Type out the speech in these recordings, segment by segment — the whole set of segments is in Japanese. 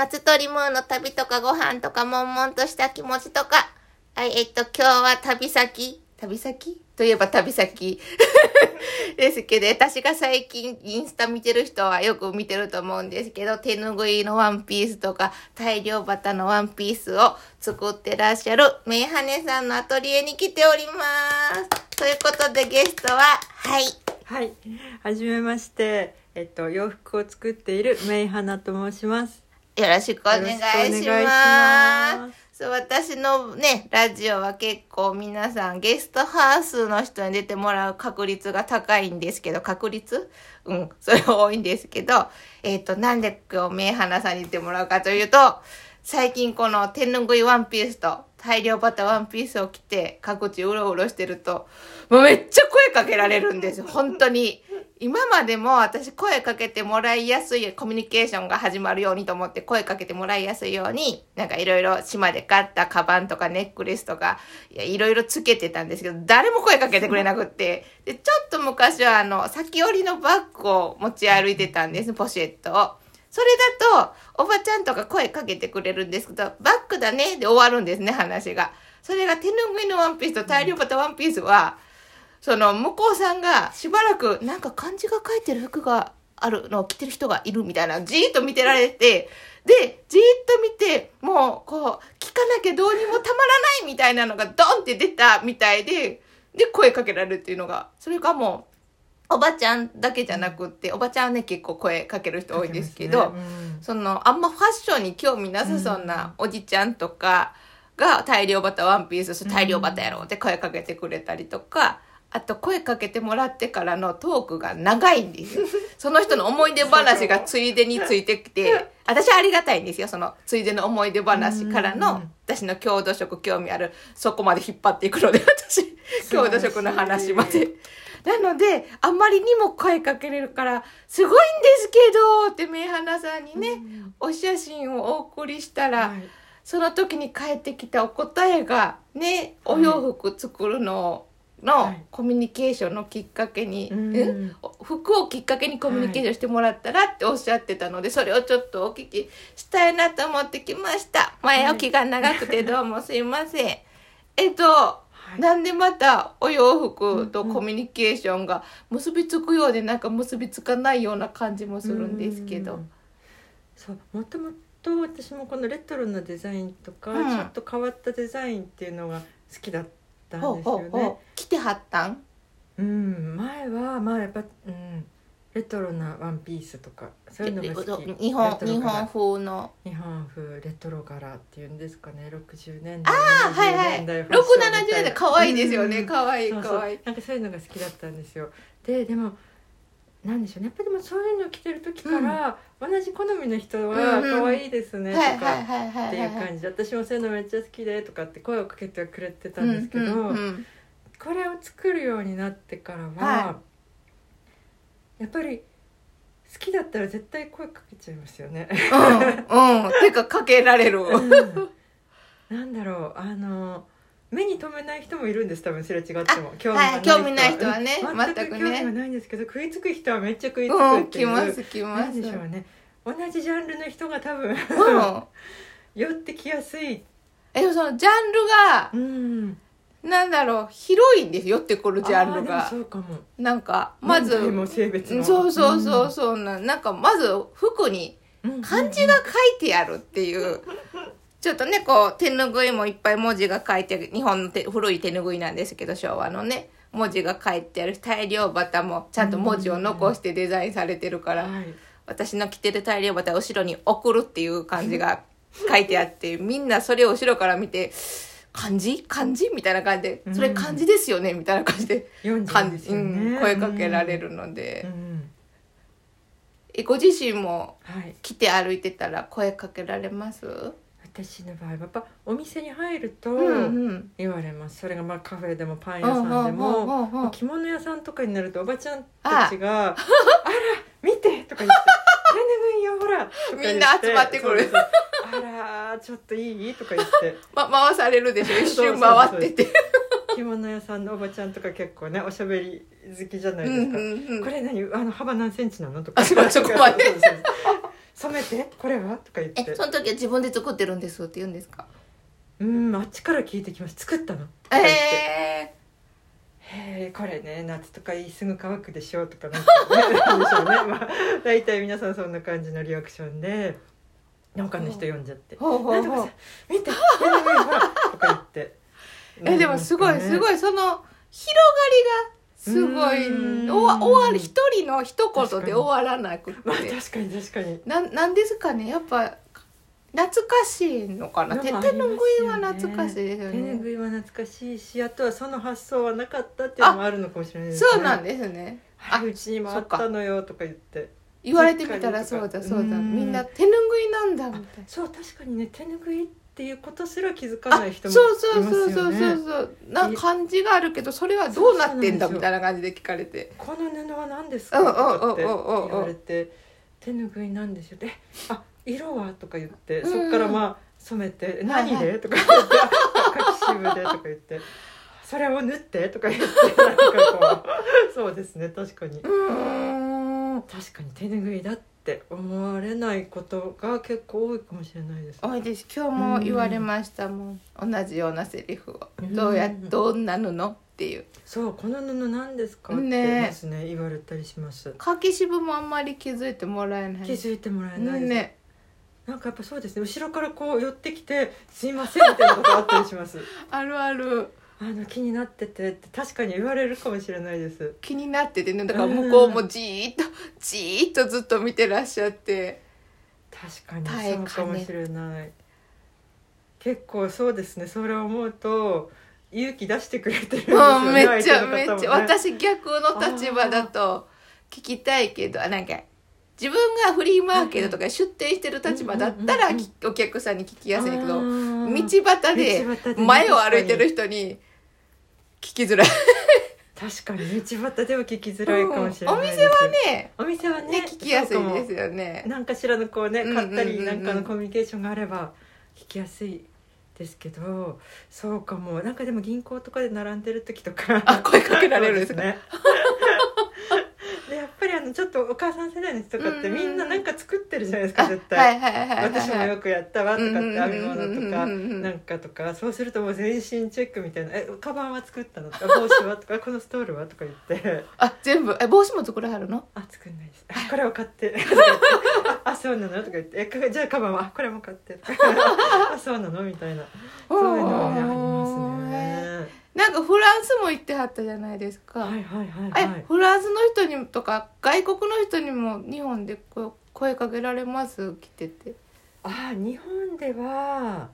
松鳥ムーンの旅とかご飯とか、悶々とした気持ちとか、はい、えっと、今日は旅先旅先？といえば旅先 ですけど、私が最近インスタ見てる人はよく見てると思うんですけど、手ぬぐいのワンピースとか、大量バタのワンピースを作ってらっしゃるメイハネさんのアトリエに来ております。ということでゲストは、はい。はい。はじめまして。えっと、洋服を作っているメイハナと申します。よろしくお願いしま。すそう、私のね、ラジオは結構皆さんゲストハウスの人に出てもらう確率が高いんですけど、確率？うん、それ多いんですけど、えっ、と、なんで今日目鼻さんに出てもらうかというと、最近この手ぬぐいワンピースと大量バターワンピースを着て各地うろうろしてると、もうめっちゃ声かけられるんです、本当に。今までも私声かけてもらいやすいコミュニケーションが始まるようにと思って声かけてもらいやすいように、なんかいろいろ島で買ったカバンとかネックレスとか、いや、いろいろつけてたんですけど、誰も声かけてくれなくって。で、ちょっと昔はあの、先折りのバッグを持ち歩いてたんです、ポシェットを。それだと、おばちゃんとか声かけてくれるんですけど、バッグだねで終わるんですね、話が。それが手ぬぐいのワンピースと大量バタワンピースは、その向こうさんがしばらくなんか漢字が書いてる服があるのを着てる人がいるみたいなじーっと見てられてでじーっと見てもうこう聞かなきゃどうにもたまらないみたいなのがドンって出たみたいでで声かけられるっていうのがそれがもうおばちゃんだけじゃなくっておばちゃんはね結構声かける人多いんですけど、ねうんそのあんまファッションに興味なさそうなおじちゃんとかが大量バタワンピース、大量バタやろうって声かけてくれたりとか、あと声かけてもらってからのトークが長いんですよ。その人の思い出話がついでについてきて、私はありがたいんですよ。そのついでの思い出話からのん私の郷土食興味あるそこまで引っ張っていくので、私、郷土食の話まで。なので、あんまりにも声かけれるから、すごいんですけどって目鼻さんにね、お写真をお送りしたら、はい。その時に返ってきたお答えがねおはい。洋服作るののはい。コミュニケーションのきっかけに、うん。ん服をきっかけにコミュニケーションしてもらったらっておっしゃってたので、それをちょっとお聞きしたいなと思ってきました。前置きが長くてどうもすいません、えっと、はい。なんでまたお洋服とコミュニケーションが結びつくようでなんか結びつかないような感じもするんですけど。うん。そうもともと私もこのレトロなデザインとか、うん。ちょっと変わったデザインっていうのが好きだったんほうですよね。ほうほう。来てはったん？うん前はまあやっぱ、うん、レトロなワンピースとかそういうのが好き。日本日柄本風の。日本風レトロ柄っていうんですかね。60年代あはいはい。70年代670ファッションみたいな。年代可愛いですよね。うん。可愛い可愛い。なんかそういうのが好きだったんですよ。ででもなんでしょうね。やっぱりでもそういうの着てる時から、同じ好みの人はうんうん。可愛いですねとかっていうはい。感じで私もそういうのめっちゃ好きでとかって声をかけてはくれてたんですけど、うんうん。うんこれを作るようになってからは、はやっぱり好きだったら絶対声かけちゃいますよね。うんうんてかかけられる。うん。なんだろうあの目に留めない人もいるんです多分すれ違っても。興は。い興味ない人はね。うん全く興味がないんですけど食いつく人はめっちゃ食いつくうんっていう、来ます来ます。でしょうね。同じジャンルの人が多分うん。寄ってきやすい、えでもそのジャンルがうん、なんだろう広いんですよってくるジャンルが。そうかも。なんかまずそうそうそうそうなんなんかまず服にうん漢字が書いてあるっていう、ちょっとね、こう、手ぬぐいもいっぱい文字が書いてある、日本の手古い手ぬぐいなんですけど、昭和のね、文字が書いてある。し、大量バタもちゃんと文字を残してデザインされてるから、はい。私の着てる大量バタを後ろに送るっていう漢字が書いてあって、みんなそれを後ろから見て、漢字漢字みたいな感じで、それ漢字ですよねみたいな感じで、漢字、うん、声かけられるので、うん。えご自身もはい。来て歩いてたら声かけられます？私の場合はやっぱお店に入ると。言われます。それがまあカフェでもパン屋さんでも着物屋さんとかになるとおばちゃんたちが「あら見て!」とか言って「手拭いよほら!」みんな集まってくるそうそうあらちょっといい?」とか言って。ま、回されるでしょ？一瞬回ってて。着物屋さんのおばちゃんとか結構ねおしゃべり好きじゃないうんですか。うんうんこれ何？あの幅何センチなの？とか。あそこまで。染めて？これは？とか言って。えその時は自分で作ってるんですって言うんですか？うんあっちから聞いてきます。作ったの。とか言って。えへえこれね夏とかすぐ乾くでしょとかなんかねなんでしょうね。まあ大体皆さんそんな感じのリアクションで他の人読んじゃって。ー、ほう「ほうんほう。なとかさ見て。手ぬぐいほら」とか言って。えでもすごいすごいいその広がりがすごいうん。おわ終わり一人の一言で終わらなくまあて確かに確かに。ななんですかね。やっぱ懐かしいのかな。ね。手ぬぐいは懐かしいですよ手ぬいは懐かしいしあとはその発想はなかったっていうのもあるのかもしれないですね。そうなんですね。あうちにもあったのよとか言って言われてみたらそうだそうだ。うん。みんな手ぬぐいなんだみたいな。そう確かにね手ぬぐいっていうことすら気づかあない人もいそうますよね。そうそうそうそうそうな感じがあるけどそれはどうなってんだみたいな感じで聞かれて。この布は何ですうんか?」って言われて「手ぬぐいなんですよ」で「あ色は?」とか言ってうん。そっからまあ染めて「はいはい。何で?」とか言って「柿渋で」とか言って「それを縫って」とか言ってなんかこう。そうですね確かに。うーん確かに手ぬぐいだって思われないことが結構多いかもしれないです多いです。今日も言われましたもん。同じようなセリフを。うん。どうやどんな布っていう。そうこの布何ですかってねますね。言われたりします。柿渋もあんまり気づいてもらえない。気づいてもらえないね。なんかやっぱそうですね。後ろからこう寄ってきて「すいません」みたいなことあったりします。あるあるあの気になっててって確かに言われるかもしれないです。気になっててね。だから向こうもじーっとじーっとずっと見てらっしゃって。確かにそうかもしれない。結構そうですね。それを思うと勇気出してくれてるんですようんねめっちゃめっちゃ私逆の立場だと聞きたいけどあなんか自分がフリーマーケットとか出店してる立場だったらうんうんうんきお客さんに聞きやすいけど道端で道端でね前を歩いてる人に聞きづらい。確かに道端では聞きづらいかもしれないです、うん。お店はねお店はねね聞きやすいですよね。何かしらのこうね買ったりなんかのコミュニケーションがあれば聞きやすいですけどそうかも。なんかでも銀行とかで並んでる時とかあ声かけられるんですねぱりあのちょっとお母さん世代の人とかってみんななんか作ってるじゃないですあか絶対、私もよくやったわとかって編み物とかなんかとかそうするともう全身チェックみたいな「えカバンは作ったの?」とか「帽子は?」とか「このストールは?」とか言って。あ全部。え帽子も作らはるの？あ作んないです。あこれを買って。ああそうなの？とか言って。えかじゃあカバンは？あこれも買って。あそうなの？みたいな。そういうのはねありますねなんかフランスも行ってはったじゃないですか、はいはいはいはい。えフランスの人にとか外国の人にも日本でこう声かけられます？来てて。あ日本では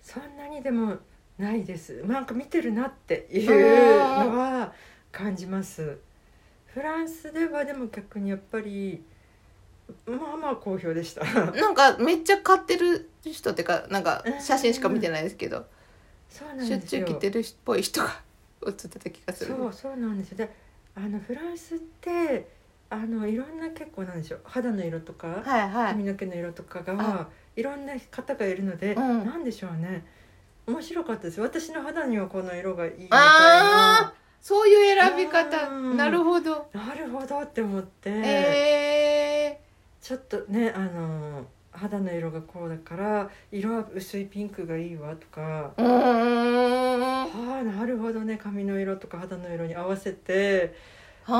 そんなにでもないです。なんか見てるなっていうのは感じます。フランスではでも逆にやっぱりまあまあ好評でした。なんかめっちゃ買ってる人っていうかなんか写真しか見てないですけどしょっですよ。ちゅう来てるっぽい人が映ってた気がする。そうそうなんですよ。であのフランスってあのいろんな結構なんでしょう。肌の色とか、はいはい。髪の毛の色とかあ。がいろんな方がいるので、うん。なんでしょうね。面白かったです。私の肌にはこの色がいいみたいあなそういう選び方。うん。なるほど。なるほどって思って、えちょっとねあの肌の色がこうだから色は薄いピンクがいいわとか。ー、うーん。はああなるほどね。髪の色とか肌の色に合わせておしゃれ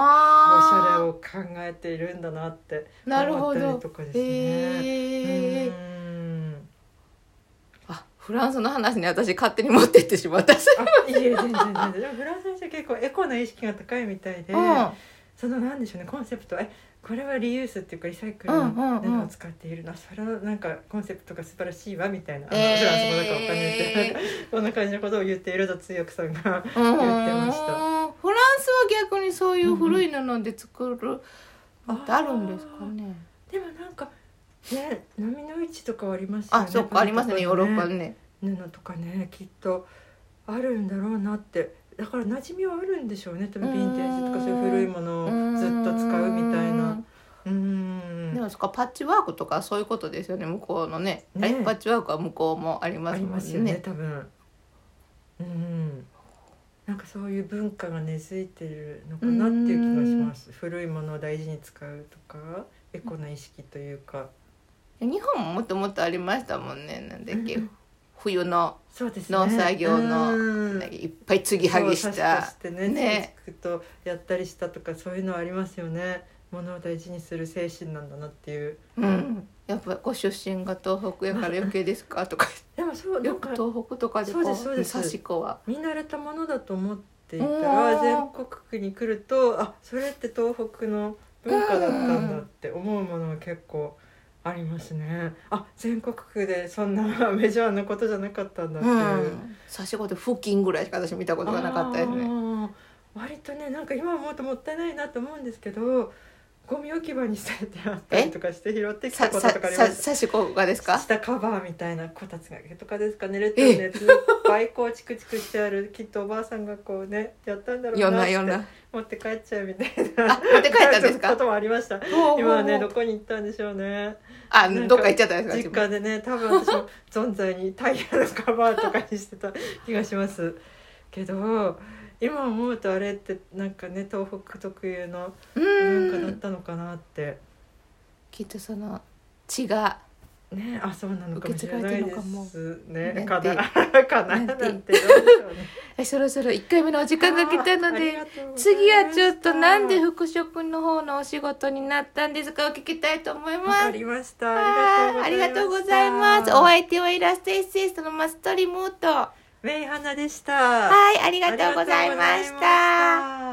あを考えているんだなって。思ったどりとかですね。えフランスの話に私勝手に持ってってしまった。いえ全然全然でもフランスの人は結構エコな意識が高いみたいで、うん。そのなんでしょうねコンセプト。えこれはリユースっていうかリサイクルのうんうんうん。布を使っているな、それはなんかコンセプトが素晴らしいわみたいな。フランス語だかわかんないけどそんな感じのことを言っていると通訳さんが 言ってました。フランスは逆にそういう古い布で作るのってあるんですかね、でもなんかね波の市とかはありますよねあそっかありますねヨーロッパねね。布とかねきっとあるんだろうなってだから馴染みはあるんでしょうね多分ヴィンテージとかそういう古いものをずっと使うみたいな。うん。でもそっかパッチワークとかそういうことですよね向こうのね。ね。パッチワークは向こうもありまありすもんますよねね多分。うん。なんかそういう文化が根付いてるのかなっていう気がします。古いものを大事に使うとかエコな意識というか。日本ももともとありましたもんねなんだっけ、う ん冬のそうですね。農作業のうん。いっぱい継ぎはぎしたねね。とやったりしたとかそういうのありますよね。物を大事にする精神なんだなっていう。うん、やっぱご出身が東北やから余計ですか？とか。でもそうなよく東北とかでこそうですそうです。刺し子は。見慣れたものだと思っていたうらん。全国区に来るとあそれって東北の文化だったんだって思うものは結構ありますね。あ全国区でそんな メジャーなことじゃなかったんだって。ういう、ん。刺し子で付近ぐらいしか私見たことがなかったですね。割とねなんか今思うともったいないなと思うんですけどゴミ置き場に捨ててあったりとかして拾ってきたさこととかあります。刺し子がですか？下カバーみたいなこたつがけとかですかねレトルトのやついっぱいこうチクチクしてあるきっとおばあさんがこうねやったんだろうなって持って帰っちゃうみたいなあ持って帰ったんですか？こともありました。今はねどこに行ったんでしょうね。あどっか行っちゃったんです実か家でね多分私も存在にタイヤのカバーとかにしてた気がします。けど今思うとあれってなんかね東北特有のう文化だっんたのかなって。きっとその血がねあそうなのかもしれないですね。かな。かな。なんて。そろそろ1回目のお時間が来たので次はちょっとなんで服飾の方のお仕事になったんですかお聞きたいと思いわます。かりました。はい。ありがとうございます。お相手はイラストエッセイストのマストリムートはメイハナでした。いありがとうございありがとうございました